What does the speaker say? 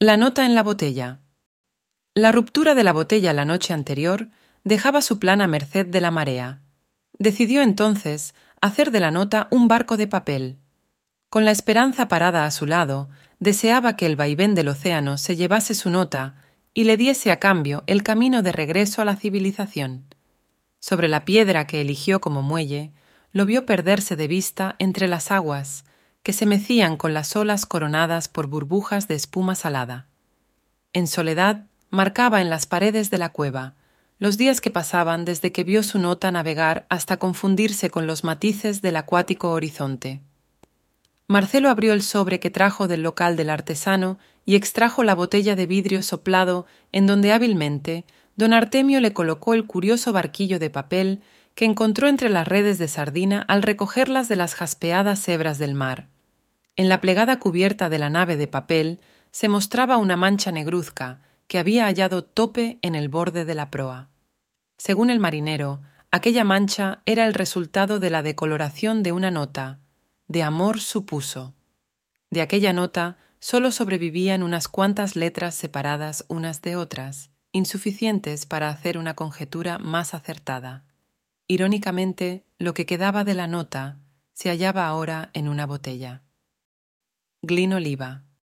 La nota en la botella. La ruptura de la botella la noche anterior dejaba su plan a merced de la marea. Decidió entonces hacer de la nota un barco de papel. Con la esperanza parada a su lado, deseaba que el vaivén del océano se llevase su nota y le diese a cambio el camino de regreso a la civilización. Sobre la piedra que eligió como muelle, lo vio perderse de vista entre las aguas, que se mecían con las olas coronadas por burbujas de espuma salada. En soledad marcaba en las paredes de la cueva los días que pasaban desde que vio su nota navegar hasta confundirse con los matices del acuático horizonte. Marcelo abrió el sobre que trajo del local del artesano y extrajo la botella de vidrio soplado en donde hábilmente don Artemio le colocó el curioso barquillo de papel que encontró entre las redes de sardina al recogerlas de las jaspeadas hebras del mar. En la plegada cubierta de la nave de papel se mostraba una mancha negruzca, que había hallado tope en el borde de la proa. Según el marinero, aquella mancha era el resultado de la decoloración de una nota, de amor supuso. De aquella nota sólo sobrevivían unas cuantas letras separadas unas de otras, insuficientes para hacer una conjetura más acertada. Irónicamente, lo que quedaba de la nota se hallaba ahora en una botella. Glyn Oliva